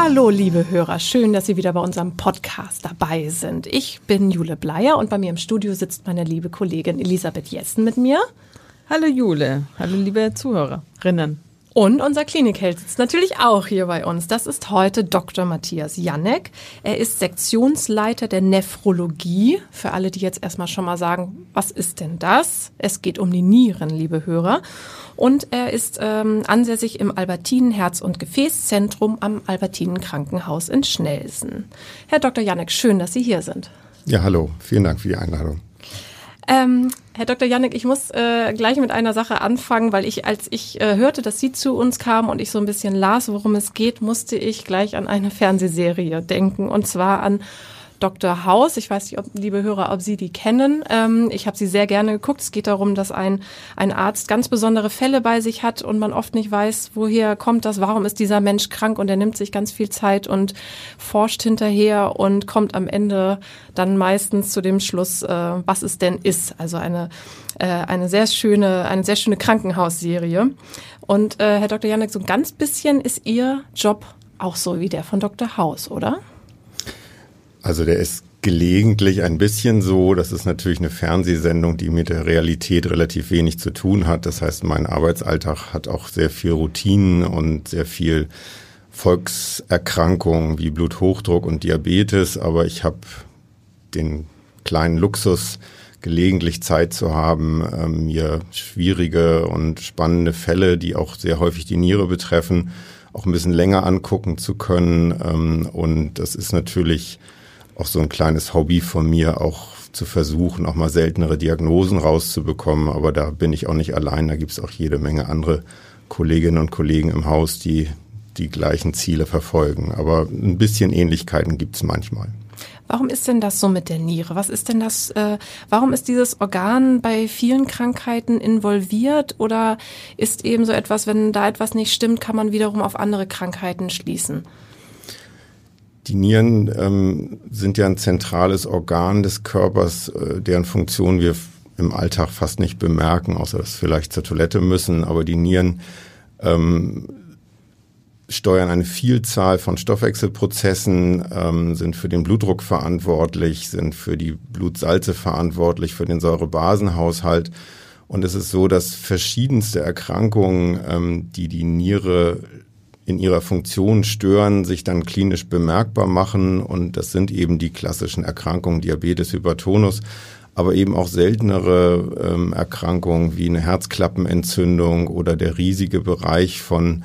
Hallo, liebe Hörer, schön, dass Sie wieder bei unserem Podcast dabei sind. Ich bin Jule Bleier und bei mir im Studio sitzt meine liebe Kollegin Elisabeth Jessen mit mir. Hallo Jule, hallo liebe Zuhörerinnen. Und unser Klinikheld sitzt natürlich auch hier bei uns. Das ist heute Dr. Matthias Janek. Er ist Sektionsleiter der Nephrologie. Für alle, die jetzt erstmal schon mal sagen, was ist denn das? Es geht um die Nieren, liebe Hörer. Und er ist ähm, ansässig im Albertinen Herz- und Gefäßzentrum am Albertinen Krankenhaus in Schnelsen. Herr Dr. Janek, schön, dass Sie hier sind. Ja, hallo. Vielen Dank für die Einladung. Ähm, Herr Dr. Janik, ich muss äh, gleich mit einer Sache anfangen, weil ich, als ich äh, hörte, dass Sie zu uns kamen und ich so ein bisschen las, worum es geht, musste ich gleich an eine Fernsehserie denken und zwar an Dr. House. Ich weiß nicht, ob, liebe Hörer, ob Sie die kennen. Ähm, ich habe sie sehr gerne geguckt. Es geht darum, dass ein, ein Arzt ganz besondere Fälle bei sich hat und man oft nicht weiß, woher kommt das, warum ist dieser Mensch krank und er nimmt sich ganz viel Zeit und forscht hinterher und kommt am Ende dann meistens zu dem Schluss, äh, was es denn ist. Also eine, äh, eine sehr schöne, eine sehr schöne Krankenhausserie. Und äh, Herr Dr. Janek, so ein ganz bisschen ist Ihr Job auch so wie der von Dr. House, oder? Also der ist gelegentlich ein bisschen so. Das ist natürlich eine Fernsehsendung, die mit der Realität relativ wenig zu tun hat. Das heißt, mein Arbeitsalltag hat auch sehr viel Routinen und sehr viel Volkserkrankungen wie Bluthochdruck und Diabetes. Aber ich habe den kleinen Luxus, gelegentlich Zeit zu haben, ähm, mir schwierige und spannende Fälle, die auch sehr häufig die Niere betreffen, auch ein bisschen länger angucken zu können. Ähm, und das ist natürlich auch so ein kleines Hobby von mir, auch zu versuchen, auch mal seltenere Diagnosen rauszubekommen. Aber da bin ich auch nicht allein. Da gibt es auch jede Menge andere Kolleginnen und Kollegen im Haus, die die gleichen Ziele verfolgen. Aber ein bisschen Ähnlichkeiten gibt es manchmal. Warum ist denn das so mit der Niere? Was ist denn das, äh, warum ist dieses Organ bei vielen Krankheiten involviert oder ist eben so etwas, wenn da etwas nicht stimmt, kann man wiederum auf andere Krankheiten schließen? Die Nieren ähm, sind ja ein zentrales Organ des Körpers, äh, deren Funktion wir im Alltag fast nicht bemerken, außer dass wir vielleicht zur Toilette müssen. Aber die Nieren ähm, steuern eine Vielzahl von Stoffwechselprozessen, ähm, sind für den Blutdruck verantwortlich, sind für die Blutsalze verantwortlich, für den Säurebasenhaushalt. Und es ist so, dass verschiedenste Erkrankungen, ähm, die die Niere in ihrer Funktion stören, sich dann klinisch bemerkbar machen. Und das sind eben die klassischen Erkrankungen, Diabetes, Hypertonus, aber eben auch seltenere ähm, Erkrankungen wie eine Herzklappenentzündung oder der riesige Bereich von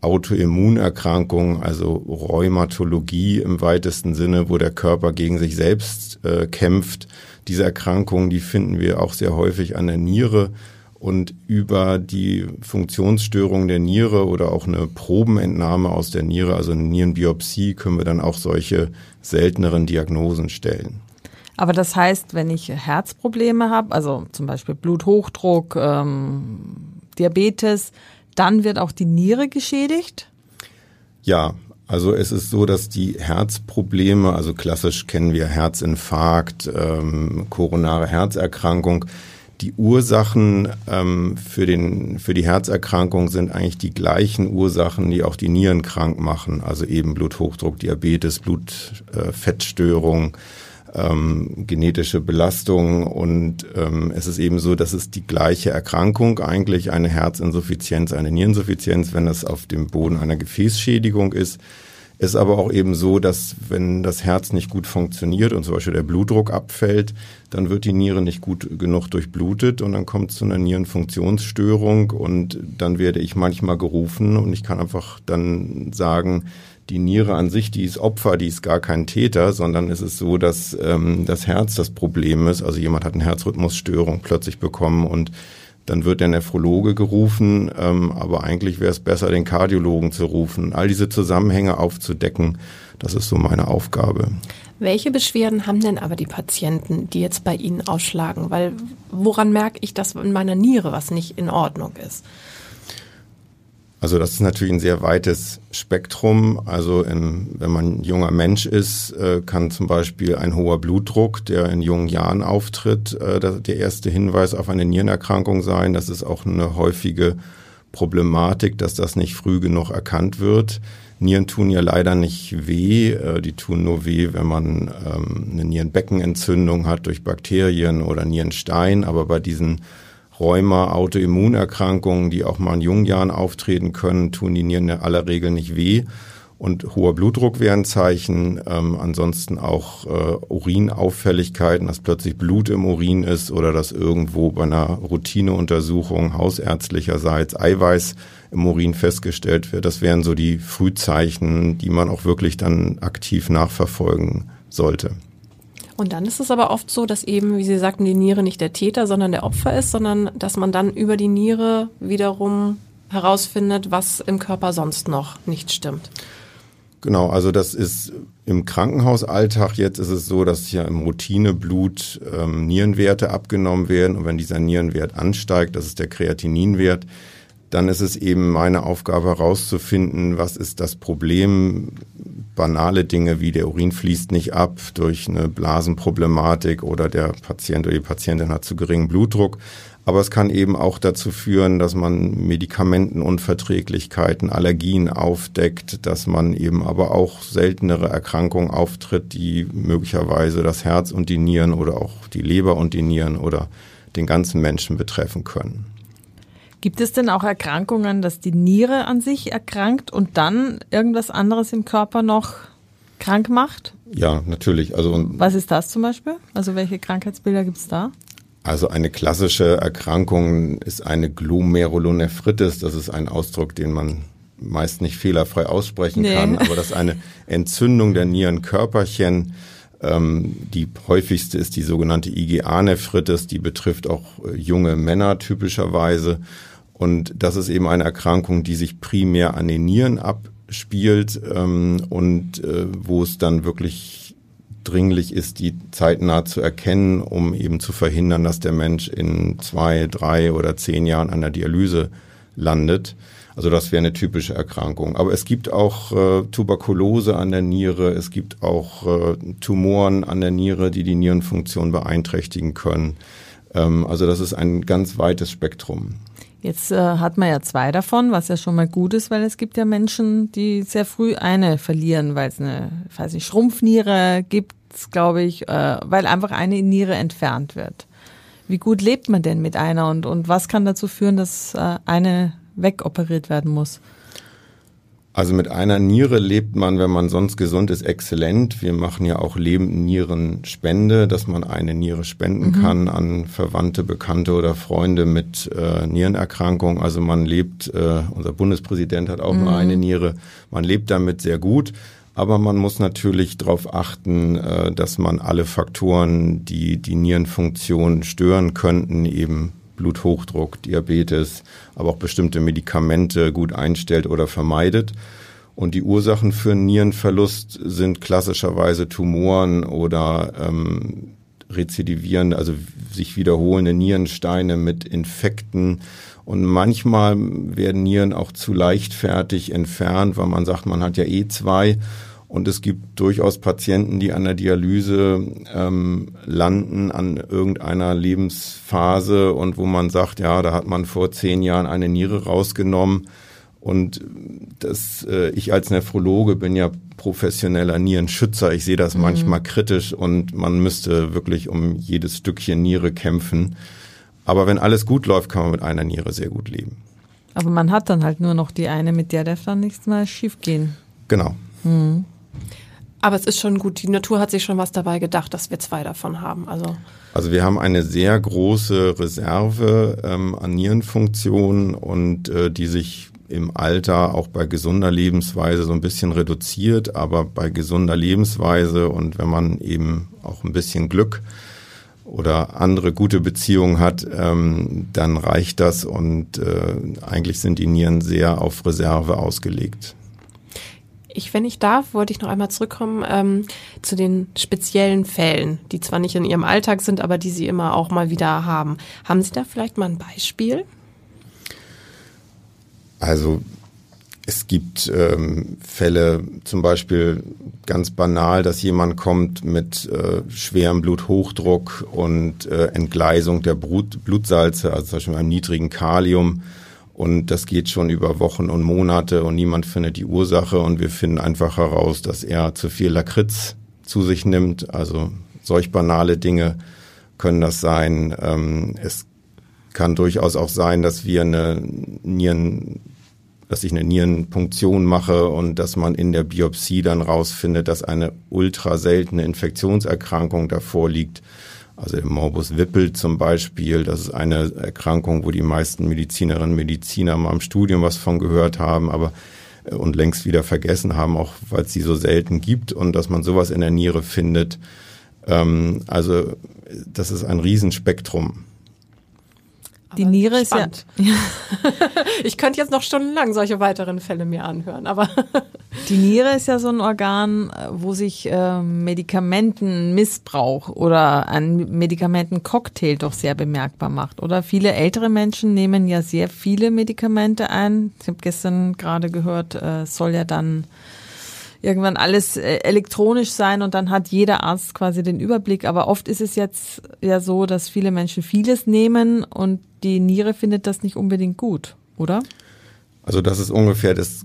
Autoimmunerkrankungen, also Rheumatologie im weitesten Sinne, wo der Körper gegen sich selbst äh, kämpft. Diese Erkrankungen, die finden wir auch sehr häufig an der Niere und über die Funktionsstörung der Niere oder auch eine Probenentnahme aus der Niere, also eine Nierenbiopsie, können wir dann auch solche selteneren Diagnosen stellen. Aber das heißt, wenn ich Herzprobleme habe, also zum Beispiel Bluthochdruck, ähm, Diabetes, dann wird auch die Niere geschädigt? Ja, also es ist so, dass die Herzprobleme, also klassisch kennen wir Herzinfarkt, ähm, koronare Herzerkrankung, die Ursachen ähm, für, den, für die Herzerkrankung sind eigentlich die gleichen Ursachen, die auch die Nieren krank machen. Also eben Bluthochdruck, Diabetes, Blutfettstörung, äh, ähm, genetische Belastung. Und ähm, es ist eben so, dass es die gleiche Erkrankung, eigentlich eine Herzinsuffizienz, eine Niereninsuffizienz, wenn das auf dem Boden einer Gefäßschädigung ist, ist aber auch eben so, dass wenn das Herz nicht gut funktioniert und zum Beispiel der Blutdruck abfällt, dann wird die Niere nicht gut genug durchblutet und dann kommt es zu einer Nierenfunktionsstörung und dann werde ich manchmal gerufen und ich kann einfach dann sagen, die Niere an sich, die ist Opfer, die ist gar kein Täter, sondern es ist so, dass ähm, das Herz das Problem ist. Also jemand hat eine Herzrhythmusstörung plötzlich bekommen und dann wird der Nephrologe gerufen, ähm, aber eigentlich wäre es besser, den Kardiologen zu rufen. All diese Zusammenhänge aufzudecken, das ist so meine Aufgabe. Welche Beschwerden haben denn aber die Patienten, die jetzt bei Ihnen ausschlagen? Weil woran merke ich, dass in meiner Niere was nicht in Ordnung ist? Also das ist natürlich ein sehr weites Spektrum. Also in, wenn man ein junger Mensch ist, äh, kann zum Beispiel ein hoher Blutdruck, der in jungen Jahren auftritt, äh, der erste Hinweis auf eine Nierenerkrankung sein. Das ist auch eine häufige Problematik, dass das nicht früh genug erkannt wird. Nieren tun ja leider nicht weh. Äh, die tun nur weh, wenn man ähm, eine Nierenbeckenentzündung hat durch Bakterien oder Nierenstein. Aber bei diesen Rheuma, Autoimmunerkrankungen, die auch mal in jungen Jahren auftreten können, tun die Nieren in aller Regel nicht weh. Und hoher Blutdruck wäre ein Zeichen. Ähm, ansonsten auch äh, Urinauffälligkeiten, dass plötzlich Blut im Urin ist oder dass irgendwo bei einer Routineuntersuchung hausärztlicherseits Eiweiß im Urin festgestellt wird. Das wären so die Frühzeichen, die man auch wirklich dann aktiv nachverfolgen sollte. Und dann ist es aber oft so, dass eben, wie Sie sagten, die Niere nicht der Täter, sondern der Opfer ist, sondern dass man dann über die Niere wiederum herausfindet, was im Körper sonst noch nicht stimmt. Genau, also das ist im Krankenhausalltag jetzt ist es so, dass ja im Routineblut ähm, Nierenwerte abgenommen werden und wenn dieser Nierenwert ansteigt, das ist der Kreatininwert, dann ist es eben meine Aufgabe herauszufinden, was ist das Problem. Banale Dinge wie der Urin fließt nicht ab durch eine Blasenproblematik oder der Patient oder die Patientin hat zu geringen Blutdruck. Aber es kann eben auch dazu führen, dass man Medikamentenunverträglichkeiten, Allergien aufdeckt, dass man eben aber auch seltenere Erkrankungen auftritt, die möglicherweise das Herz und die Nieren oder auch die Leber und die Nieren oder den ganzen Menschen betreffen können. Gibt es denn auch Erkrankungen, dass die Niere an sich erkrankt und dann irgendwas anderes im Körper noch krank macht? Ja, natürlich. Also was ist das zum Beispiel? Also welche Krankheitsbilder gibt es da? Also eine klassische Erkrankung ist eine Glomerulonephritis. Das ist ein Ausdruck, den man meist nicht fehlerfrei aussprechen nee. kann, aber das ist eine Entzündung der Nierenkörperchen. Ähm, die häufigste ist die sogenannte IgA-Nephritis, die betrifft auch äh, junge Männer typischerweise. Und das ist eben eine Erkrankung, die sich primär an den Nieren abspielt ähm, und äh, wo es dann wirklich dringlich ist, die zeitnah zu erkennen, um eben zu verhindern, dass der Mensch in zwei, drei oder zehn Jahren an der Dialyse landet. Also das wäre eine typische Erkrankung. Aber es gibt auch äh, Tuberkulose an der Niere, es gibt auch äh, Tumoren an der Niere, die die Nierenfunktion beeinträchtigen können. Ähm, also das ist ein ganz weites Spektrum. Jetzt äh, hat man ja zwei davon, was ja schon mal gut ist, weil es gibt ja Menschen, die sehr früh eine verlieren, weil es eine, weiß nicht, Schrumpfniere gibt, glaube ich, äh, weil einfach eine Niere entfernt wird. Wie gut lebt man denn mit einer und, und was kann dazu führen, dass äh, eine wegoperiert werden muss? Also mit einer Niere lebt man, wenn man sonst gesund ist, exzellent. Wir machen ja auch Nierenspende, dass man eine Niere spenden mhm. kann an Verwandte, Bekannte oder Freunde mit äh, Nierenerkrankung. Also man lebt, äh, unser Bundespräsident hat auch mhm. nur eine Niere, man lebt damit sehr gut. Aber man muss natürlich darauf achten, äh, dass man alle Faktoren, die die Nierenfunktion stören könnten, eben Bluthochdruck, Diabetes, aber auch bestimmte Medikamente gut einstellt oder vermeidet. Und die Ursachen für Nierenverlust sind klassischerweise Tumoren oder ähm, rezidivierende, also sich wiederholende Nierensteine mit Infekten. Und manchmal werden Nieren auch zu leichtfertig entfernt, weil man sagt, man hat ja eh zwei und es gibt durchaus Patienten, die an der Dialyse ähm, landen an irgendeiner Lebensphase und wo man sagt, ja, da hat man vor zehn Jahren eine Niere rausgenommen. Und das, äh, ich als Nephrologe bin ja professioneller Nierenschützer. Ich sehe das mhm. manchmal kritisch und man müsste wirklich um jedes Stückchen Niere kämpfen. Aber wenn alles gut läuft, kann man mit einer Niere sehr gut leben. Aber man hat dann halt nur noch die eine, mit der darf dann nichts mehr schief gehen. Genau. Mhm. Aber es ist schon gut, die Natur hat sich schon was dabei gedacht, dass wir zwei davon haben. Also, also wir haben eine sehr große Reserve ähm, an Nierenfunktionen und äh, die sich im Alter auch bei gesunder Lebensweise so ein bisschen reduziert, aber bei gesunder Lebensweise und wenn man eben auch ein bisschen Glück oder andere gute Beziehungen hat, ähm, dann reicht das und äh, eigentlich sind die Nieren sehr auf Reserve ausgelegt. Ich, wenn ich darf, wollte ich noch einmal zurückkommen ähm, zu den speziellen Fällen, die zwar nicht in Ihrem Alltag sind, aber die Sie immer auch mal wieder haben. Haben Sie da vielleicht mal ein Beispiel? Also es gibt ähm, Fälle, zum Beispiel ganz banal, dass jemand kommt mit äh, schwerem Bluthochdruck und äh, Entgleisung der Brut Blutsalze, also zum Beispiel einem niedrigen Kalium. Und das geht schon über Wochen und Monate und niemand findet die Ursache und wir finden einfach heraus, dass er zu viel Lakritz zu sich nimmt. Also solch banale Dinge können das sein. Ähm, es kann durchaus auch sein, dass wir eine Nieren dass ich eine Nierenpunktion mache und dass man in der Biopsie dann rausfindet, dass eine ultra seltene Infektionserkrankung davor liegt. Also der Morbus Wippel zum Beispiel, das ist eine Erkrankung, wo die meisten Medizinerinnen und Mediziner mal im Studium was von gehört haben, aber äh, und längst wieder vergessen haben, auch weil es sie so selten gibt und dass man sowas in der Niere findet. Ähm, also das ist ein Riesenspektrum. Die Niere ist ja. ich könnte jetzt noch stundenlang solche weiteren Fälle mir anhören, aber. Die Niere ist ja so ein Organ, wo sich äh, Medikamentenmissbrauch oder ein Medikamentencocktail doch sehr bemerkbar macht. Oder viele ältere Menschen nehmen ja sehr viele Medikamente ein. Ich habe gestern gerade gehört, äh, soll ja dann irgendwann alles äh, elektronisch sein und dann hat jeder Arzt quasi den Überblick. Aber oft ist es jetzt ja so, dass viele Menschen vieles nehmen und die Niere findet das nicht unbedingt gut, oder? Also das ist ungefähr das,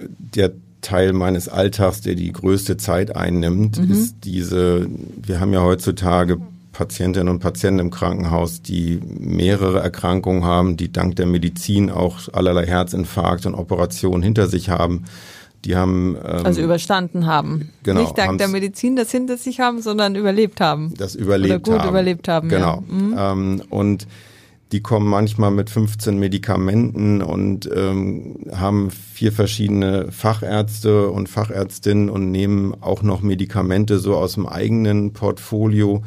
der Teil meines Alltags, der die größte Zeit einnimmt, mhm. ist diese, wir haben ja heutzutage Patientinnen und Patienten im Krankenhaus, die mehrere Erkrankungen haben, die dank der Medizin auch allerlei Herzinfarkt und Operationen hinter sich haben. Die haben ähm, also überstanden haben. Genau, Nicht dank der Medizin das hinter sich haben, sondern überlebt haben. Das überlebt Oder gut haben. überlebt haben. Genau. Ja. Mhm. Ähm, und die kommen manchmal mit 15 Medikamenten und ähm, haben vier verschiedene Fachärzte und Fachärztinnen und nehmen auch noch Medikamente so aus dem eigenen Portfolio.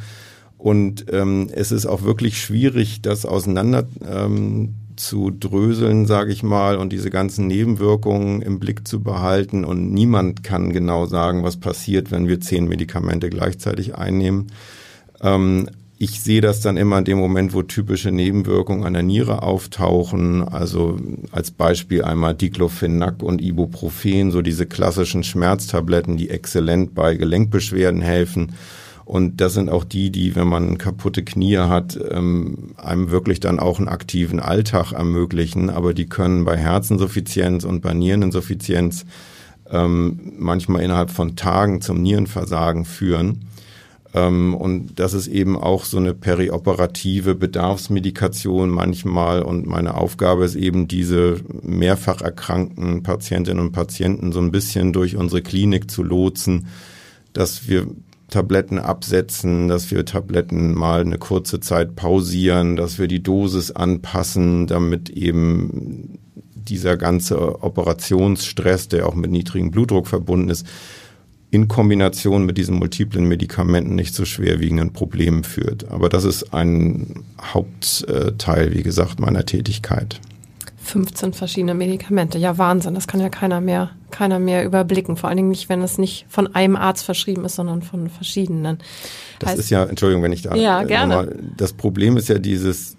Und ähm, es ist auch wirklich schwierig, das auseinander ähm, zu dröseln, sage ich mal, und diese ganzen Nebenwirkungen im Blick zu behalten. Und niemand kann genau sagen, was passiert, wenn wir zehn Medikamente gleichzeitig einnehmen. Ähm, ich sehe das dann immer in dem Moment, wo typische Nebenwirkungen an der Niere auftauchen. Also als Beispiel einmal Diclofenac und Ibuprofen, so diese klassischen Schmerztabletten, die exzellent bei Gelenkbeschwerden helfen. Und das sind auch die, die, wenn man kaputte Knie hat, ähm, einem wirklich dann auch einen aktiven Alltag ermöglichen. Aber die können bei Herzinsuffizienz und bei Niereninsuffizienz ähm, manchmal innerhalb von Tagen zum Nierenversagen führen. Ähm, und das ist eben auch so eine perioperative Bedarfsmedikation manchmal. Und meine Aufgabe ist eben, diese mehrfach erkrankten Patientinnen und Patienten so ein bisschen durch unsere Klinik zu lotsen, dass wir Tabletten absetzen, dass wir Tabletten mal eine kurze Zeit pausieren, dass wir die Dosis anpassen, damit eben dieser ganze Operationsstress, der auch mit niedrigem Blutdruck verbunden ist, in Kombination mit diesen multiplen Medikamenten nicht zu schwerwiegenden Problemen führt. Aber das ist ein Hauptteil, wie gesagt, meiner Tätigkeit. 15 verschiedene Medikamente. Ja, Wahnsinn. Das kann ja keiner mehr, keiner mehr überblicken. Vor allen Dingen nicht, wenn es nicht von einem Arzt verschrieben ist, sondern von verschiedenen. Das heißt, ist ja, Entschuldigung, wenn ich da. Ja, gerne. Nochmal, das Problem ist ja dieses,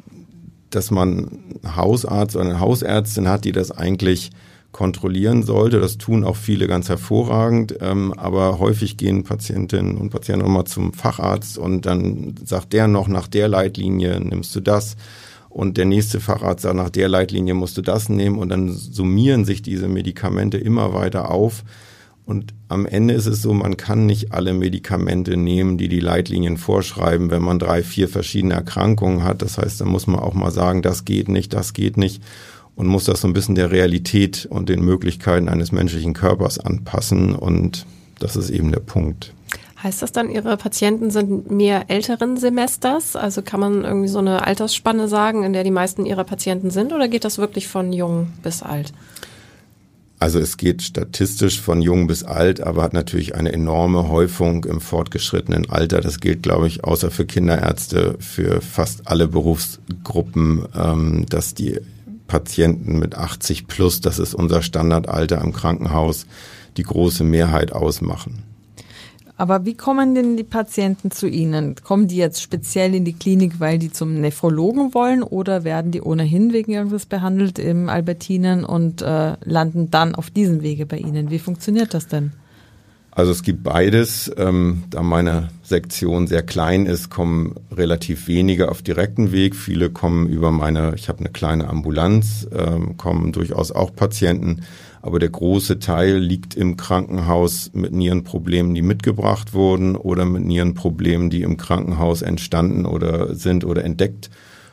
dass man Hausarzt oder eine Hausärztin hat, die das eigentlich kontrollieren sollte. Das tun auch viele ganz hervorragend, ähm, aber häufig gehen Patientinnen und Patienten immer zum Facharzt und dann sagt der noch nach der Leitlinie nimmst du das und der nächste Facharzt sagt, nach der Leitlinie musst du das nehmen und dann summieren sich diese Medikamente immer weiter auf. Und am Ende ist es so, man kann nicht alle Medikamente nehmen, die die Leitlinien vorschreiben, wenn man drei, vier verschiedene Erkrankungen hat. Das heißt, da muss man auch mal sagen, das geht nicht, das geht nicht und muss das so ein bisschen der Realität und den Möglichkeiten eines menschlichen Körpers anpassen. Und das ist eben der Punkt. Heißt das dann, Ihre Patienten sind mehr älteren Semesters? Also kann man irgendwie so eine Altersspanne sagen, in der die meisten Ihrer Patienten sind? Oder geht das wirklich von jung bis alt? Also es geht statistisch von jung bis alt, aber hat natürlich eine enorme Häufung im fortgeschrittenen Alter. Das gilt, glaube ich, außer für Kinderärzte, für fast alle Berufsgruppen, ähm, dass die Patienten mit 80 plus, das ist unser Standardalter im Krankenhaus, die große Mehrheit ausmachen. Aber wie kommen denn die Patienten zu Ihnen? Kommen die jetzt speziell in die Klinik, weil die zum Nephrologen wollen oder werden die ohnehin wegen irgendwas behandelt im Albertinen und äh, landen dann auf diesem Wege bei Ihnen? Wie funktioniert das denn? Also es gibt beides. Ähm, da meine Sektion sehr klein ist, kommen relativ wenige auf direkten Weg. Viele kommen über meine, ich habe eine kleine Ambulanz, ähm, kommen durchaus auch Patienten aber der große Teil liegt im Krankenhaus mit Nierenproblemen, die mitgebracht wurden oder mit Nierenproblemen, die im Krankenhaus entstanden oder sind oder entdeckt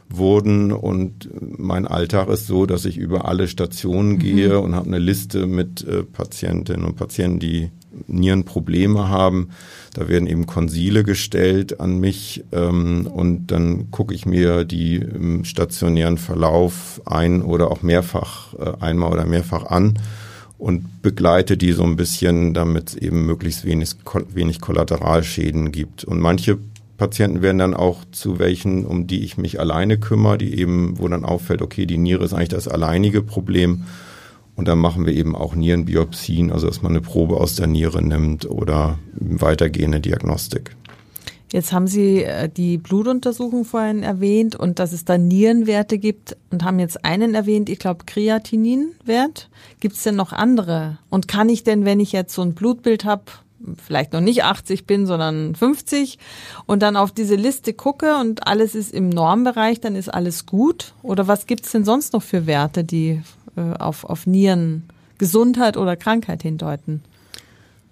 wurden. Und mein Alltag ist so, dass ich über alle Stationen mhm. gehe und habe eine Liste mit äh, Patientinnen und Patienten, die Nierenprobleme haben. Da werden eben Konsile gestellt an mich ähm, und dann gucke ich mir die im stationären Verlauf ein oder auch mehrfach, äh, einmal oder mehrfach an und begleite die so ein bisschen, damit es eben möglichst wenig, wenig Kollateralschäden gibt. Und manche Patienten werden dann auch zu welchen, um die ich mich alleine kümmere, die eben, wo dann auffällt, okay, die Niere ist eigentlich das alleinige Problem. Und dann machen wir eben auch Nierenbiopsien, also dass man eine Probe aus der Niere nimmt oder weitergehende Diagnostik. Jetzt haben Sie äh, die Blutuntersuchung vorhin erwähnt und dass es da Nierenwerte gibt und haben jetzt einen erwähnt, ich glaube Kreatininwert. Gibt es denn noch andere? Und kann ich denn, wenn ich jetzt so ein Blutbild habe, vielleicht noch nicht 80 bin, sondern 50 und dann auf diese Liste gucke und alles ist im Normbereich, dann ist alles gut? Oder was gibt es denn sonst noch für Werte, die äh, auf, auf Nieren, Gesundheit oder Krankheit hindeuten?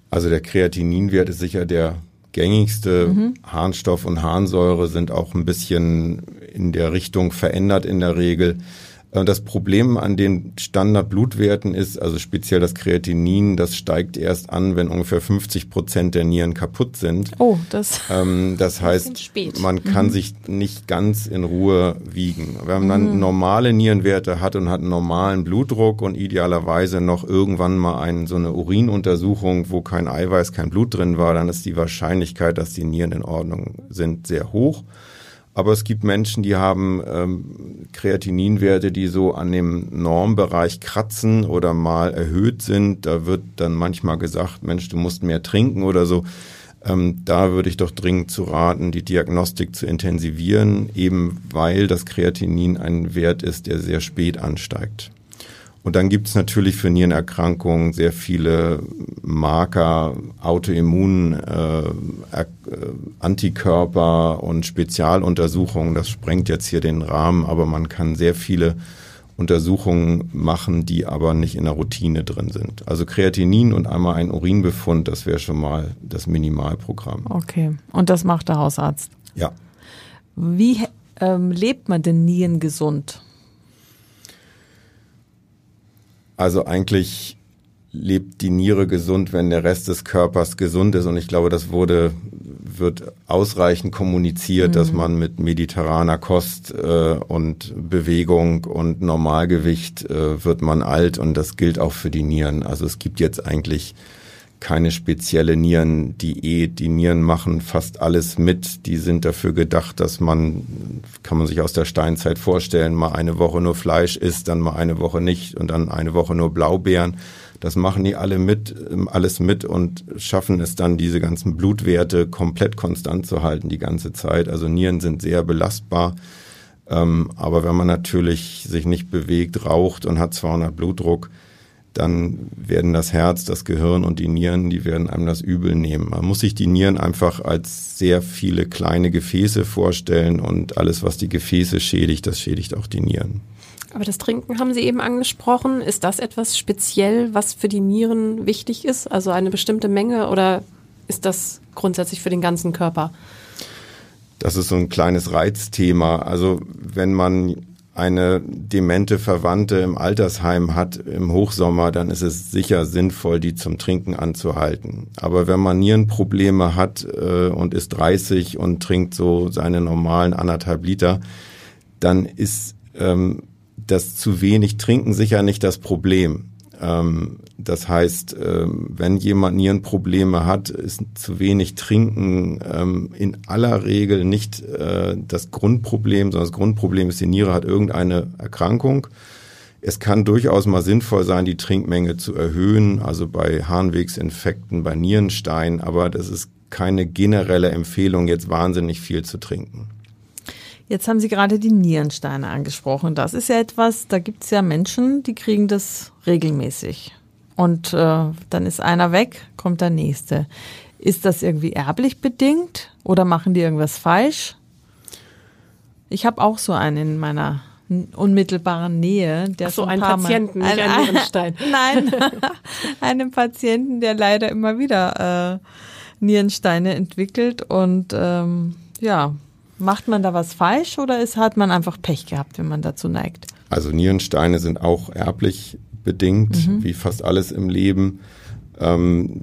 Also der Kreatininwert ist sicher der gängigste. Mhm. Harnstoff und Harnsäure sind auch ein bisschen in der Richtung verändert in der Regel. Äh, das Problem an den Standardblutwerten ist, also speziell das Kreatinin, das steigt erst an, wenn ungefähr 50 Prozent der Nieren kaputt sind. Oh, das. Ähm, das heißt, man kann mhm. sich nicht ganz in Ruhe wiegen. Wenn man dann mhm. normale Nierenwerte hat und hat einen normalen Blutdruck und idealerweise noch irgendwann mal ein, so eine Urinuntersuchung, wo kein Eiweiß, kein Blut drin war, dann ist die Wahrscheinlichkeit, dass die Nieren in Ordnung sind, sehr hoch. Aber es gibt Menschen, die haben ähm, Kreatininwerte, die so an dem Normbereich kratzen oder mal erhöht sind. Da wird dann manchmal gesagt, Mensch, du musst mehr trinken oder so. Ähm, da würde ich doch dringend zu raten, die Diagnostik zu intensivieren, eben weil das Kreatinin ein Wert ist, der sehr spät ansteigt. Und dann gibt es natürlich für Nierenerkrankungen sehr viele Marker, Autoimmun, äh, äh, Antikörper und Spezialuntersuchungen. Das sprengt jetzt hier den Rahmen, aber man kann sehr viele Untersuchungen machen, die aber nicht in der Routine drin sind. Also Kreatinin und einmal ein Urinbefund, das wäre schon mal das Minimalprogramm. Okay, und das macht der Hausarzt? Ja. Wie ähm, lebt man denn Nieren gesund? Also eigentlich lebt die Niere gesund, wenn der Rest des Körpers gesund ist. Und ich glaube, das wurde, wird ausreichend kommuniziert, mhm. dass man mit mediterraner Kost äh, und Bewegung und Normalgewicht äh, wird man alt. Und das gilt auch für die Nieren. Also es gibt jetzt eigentlich keine spezielle Nierendiät. Die Nieren machen fast alles mit. Die sind dafür gedacht, dass man, kann man sich aus der Steinzeit vorstellen, mal eine Woche nur Fleisch isst, dann mal eine Woche nicht und dann eine Woche nur Blaubeeren. Das machen die alle mit, ähm, alles mit und schaffen es dann, diese ganzen Blutwerte komplett konstant zu halten die ganze Zeit. Also Nieren sind sehr belastbar. Ähm, aber wenn man natürlich sich nicht bewegt, raucht und hat 200 Blutdruck, dann werden das Herz, das Gehirn und die Nieren, die werden einem das übel nehmen. Man muss sich die Nieren einfach als sehr viele kleine Gefäße vorstellen und alles, was die Gefäße schädigt, das schädigt auch die Nieren. Aber das Trinken haben Sie eben angesprochen. Ist das etwas speziell, was für die Nieren wichtig ist? Also eine bestimmte Menge oder ist das grundsätzlich für den ganzen Körper? Das ist so ein kleines Reizthema. Also wenn man eine demente Verwandte im Altersheim hat im Hochsommer, dann ist es sicher sinnvoll, die zum Trinken anzuhalten. Aber wenn man Nierenprobleme hat äh, und ist 30 und trinkt so seine normalen anderthalb Liter, dann ist ähm, das zu wenig Trinken sicher nicht das Problem. Ähm, das heißt, ähm, wenn jemand Nierenprobleme hat, ist zu wenig Trinken ähm, in aller Regel nicht äh, das Grundproblem, sondern das Grundproblem ist, die Niere hat irgendeine Erkrankung. Es kann durchaus mal sinnvoll sein, die Trinkmenge zu erhöhen, also bei Harnwegsinfekten, bei Nierenstein, aber das ist keine generelle Empfehlung, jetzt wahnsinnig viel zu trinken. Jetzt haben Sie gerade die Nierensteine angesprochen. Das ist ja etwas, da gibt es ja Menschen, die kriegen das regelmäßig. Und äh, dann ist einer weg, kommt der nächste. Ist das irgendwie erblich bedingt oder machen die irgendwas falsch? Ich habe auch so einen in meiner unmittelbaren Nähe, der Ach so ein Patienten, Mal, nicht ein Nierenstein. Nein, einen Patienten, der leider immer wieder äh, Nierensteine entwickelt und ähm, ja, Macht man da was falsch oder ist, hat man einfach Pech gehabt, wenn man dazu neigt? Also Nierensteine sind auch erblich bedingt, mhm. wie fast alles im Leben. Ähm,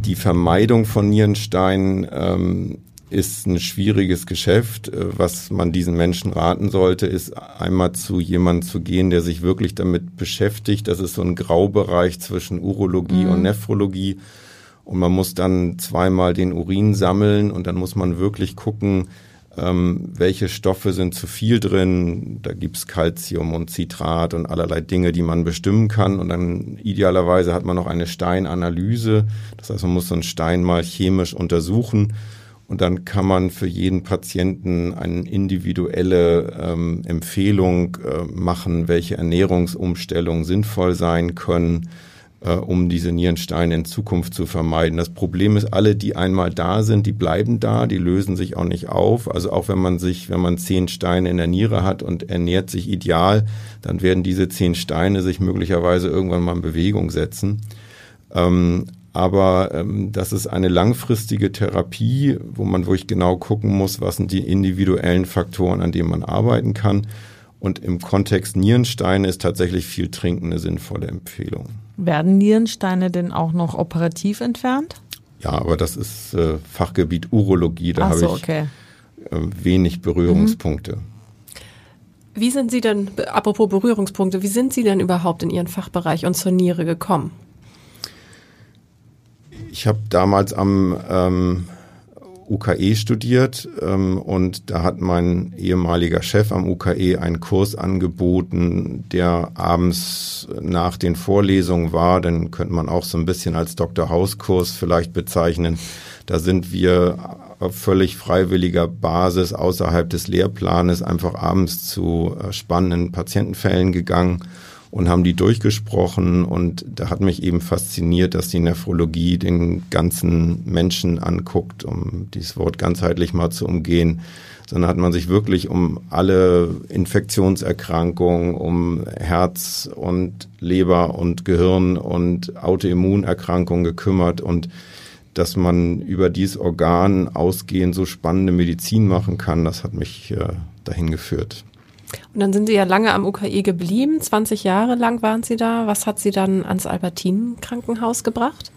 die Vermeidung von Nierensteinen ähm, ist ein schwieriges Geschäft. Äh, was man diesen Menschen raten sollte, ist einmal zu jemandem zu gehen, der sich wirklich damit beschäftigt. Das ist so ein Graubereich zwischen Urologie mhm. und Nephrologie. Und man muss dann zweimal den Urin sammeln und dann muss man wirklich gucken, ähm, welche Stoffe sind zu viel drin. Da gibt's Calcium und Citrat und allerlei Dinge, die man bestimmen kann. Und dann idealerweise hat man noch eine Steinanalyse. Das heißt, man muss so einen Stein mal chemisch untersuchen. Und dann kann man für jeden Patienten eine individuelle ähm, Empfehlung äh, machen, welche Ernährungsumstellungen sinnvoll sein können äh, um diese Nierensteine in Zukunft zu vermeiden. Das Problem ist, alle, die einmal da sind, die bleiben da, die lösen sich auch nicht auf. Also auch wenn man sich, wenn man zehn Steine in der Niere hat und ernährt sich ideal, dann werden diese zehn Steine sich möglicherweise irgendwann mal in Bewegung setzen. Ähm, aber ähm, das ist eine langfristige Therapie, wo man wirklich genau gucken muss, was sind die individuellen Faktoren, an denen man arbeiten kann. Und im Kontext Nierensteine ist tatsächlich viel Trinken eine sinnvolle Empfehlung. Werden Nierensteine denn auch noch operativ entfernt? Ja, aber das ist äh, Fachgebiet Urologie, da so, habe ich okay. äh, wenig Berührungspunkte. Mhm. Wie sind Sie denn, apropos Berührungspunkte, wie sind Sie denn überhaupt in Ihren Fachbereich und zur Niere gekommen? Ich habe damals am ähm, UKE studiert ähm, und da hat mein ehemaliger Chef am UKE einen Kurs angeboten, der abends nach den Vorlesungen war. Den könnte man auch so ein bisschen als Dr. House-Kurs vielleicht bezeichnen. Da sind wir auf völlig freiwilliger Basis außerhalb des Lehrplanes einfach abends zu äh, spannenden Patientenfällen gegangen und haben die durchgesprochen. Und da hat mich eben fasziniert, dass die Nephrologie den ganzen Menschen anguckt, um dieses Wort ganzheitlich mal zu umgehen, sondern hat man sich wirklich um alle Infektionserkrankungen, um Herz und Leber und Gehirn und Autoimmunerkrankungen gekümmert. Und dass man über dieses Organ ausgehend so spannende Medizin machen kann, das hat mich äh, dahin geführt. Und dann sind Sie ja lange am UKE geblieben, 20 Jahre lang waren Sie da. Was hat Sie dann ans Albertinen-Krankenhaus gebracht?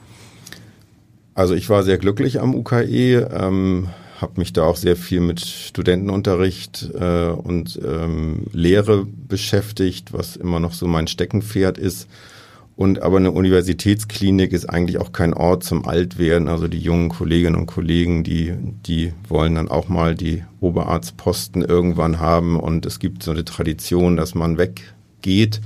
Also ich war sehr glücklich am UKE, ähm, habe mich da auch sehr viel mit Studentenunterricht äh, und ähm, Lehre beschäftigt, was immer noch so mein Steckenpferd ist. Und aber eine Universitätsklinik ist eigentlich auch kein Ort zum Altwerden. Also die jungen Kolleginnen und Kollegen, die, die wollen dann auch mal die Oberarztposten irgendwann haben. Und es gibt so eine Tradition, dass man weggeht.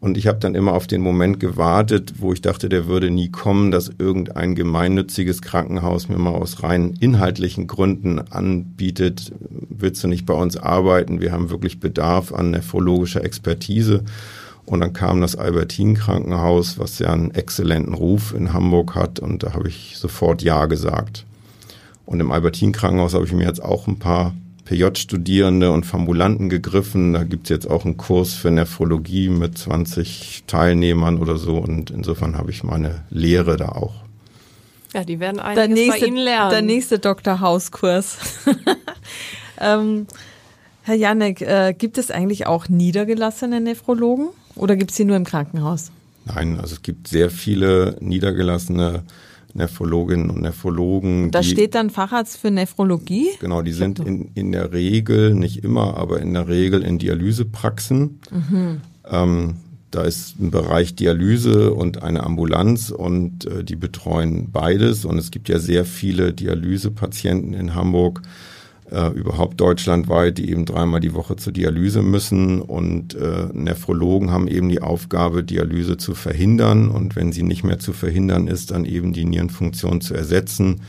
Und ich habe dann immer auf den Moment gewartet, wo ich dachte, der würde nie kommen, dass irgendein gemeinnütziges Krankenhaus mir mal aus rein inhaltlichen Gründen anbietet, willst du nicht bei uns arbeiten? Wir haben wirklich Bedarf an nephrologischer Expertise. Und dann kam das Albertin-Krankenhaus, was ja einen exzellenten Ruf in Hamburg hat. Und da habe ich sofort Ja gesagt. Und im Albertin-Krankenhaus habe ich mir jetzt auch ein paar PJ-Studierende und Formulanten gegriffen. Da gibt es jetzt auch einen Kurs für Nephrologie mit 20 Teilnehmern oder so. Und insofern habe ich meine Lehre da auch. Ja, die werden einiges nächste, bei Ihnen lernen. Der nächste Dr. Hauskurs. ähm, Herr Janek, äh, gibt es eigentlich auch niedergelassene Nephrologen? Oder gibt es die nur im Krankenhaus? Nein, also es gibt sehr viele niedergelassene Nephrologinnen und Nephrologen. Da steht dann Facharzt für Nephrologie? Genau, die sind in, in der Regel, nicht immer, aber in der Regel in Dialysepraxen. Mhm. Ähm, Da ist ein Bereich Dialyse und eine Ambulanz und äh, die betreuen beides. Und es gibt ja sehr viele Dialysepatienten in Hamburg, äh, überhaupt deutschlandweit, die eben dreimal die Woche zur Dialyse müssen. Und äh, Nephrologen haben eben die Aufgabe, Dialyse zu verhindern. Und wenn sie nicht mehr zu verhindern ist, dann eben die Nierenfunktion zu ersetzen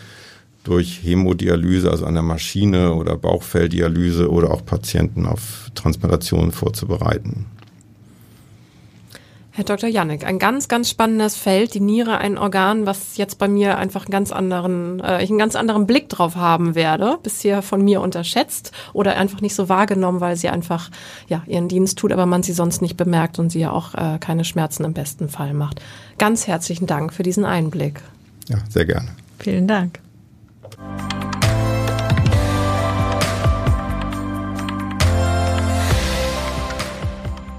durch Hämodialyse, also an der Maschine oder Bauchfelldialyse oder auch Patienten auf Transplantation vorzubereiten. Herr Dr. Janek, ein ganz, ganz spannendes Feld. Die Niere, ein Organ, was jetzt bei mir einfach einen ganz anderen, äh, ich einen ganz anderen Blick drauf haben werde. Bisher von mir unterschätzt oder einfach nicht so wahrgenommen, weil sie einfach ja ihren Dienst tut, aber man sie sonst nicht bemerkt und sie ja auch äh, keine Schmerzen im besten Fall macht. Ganz herzlichen Dank für diesen Einblick. Ja, sehr gerne. Vielen Dank.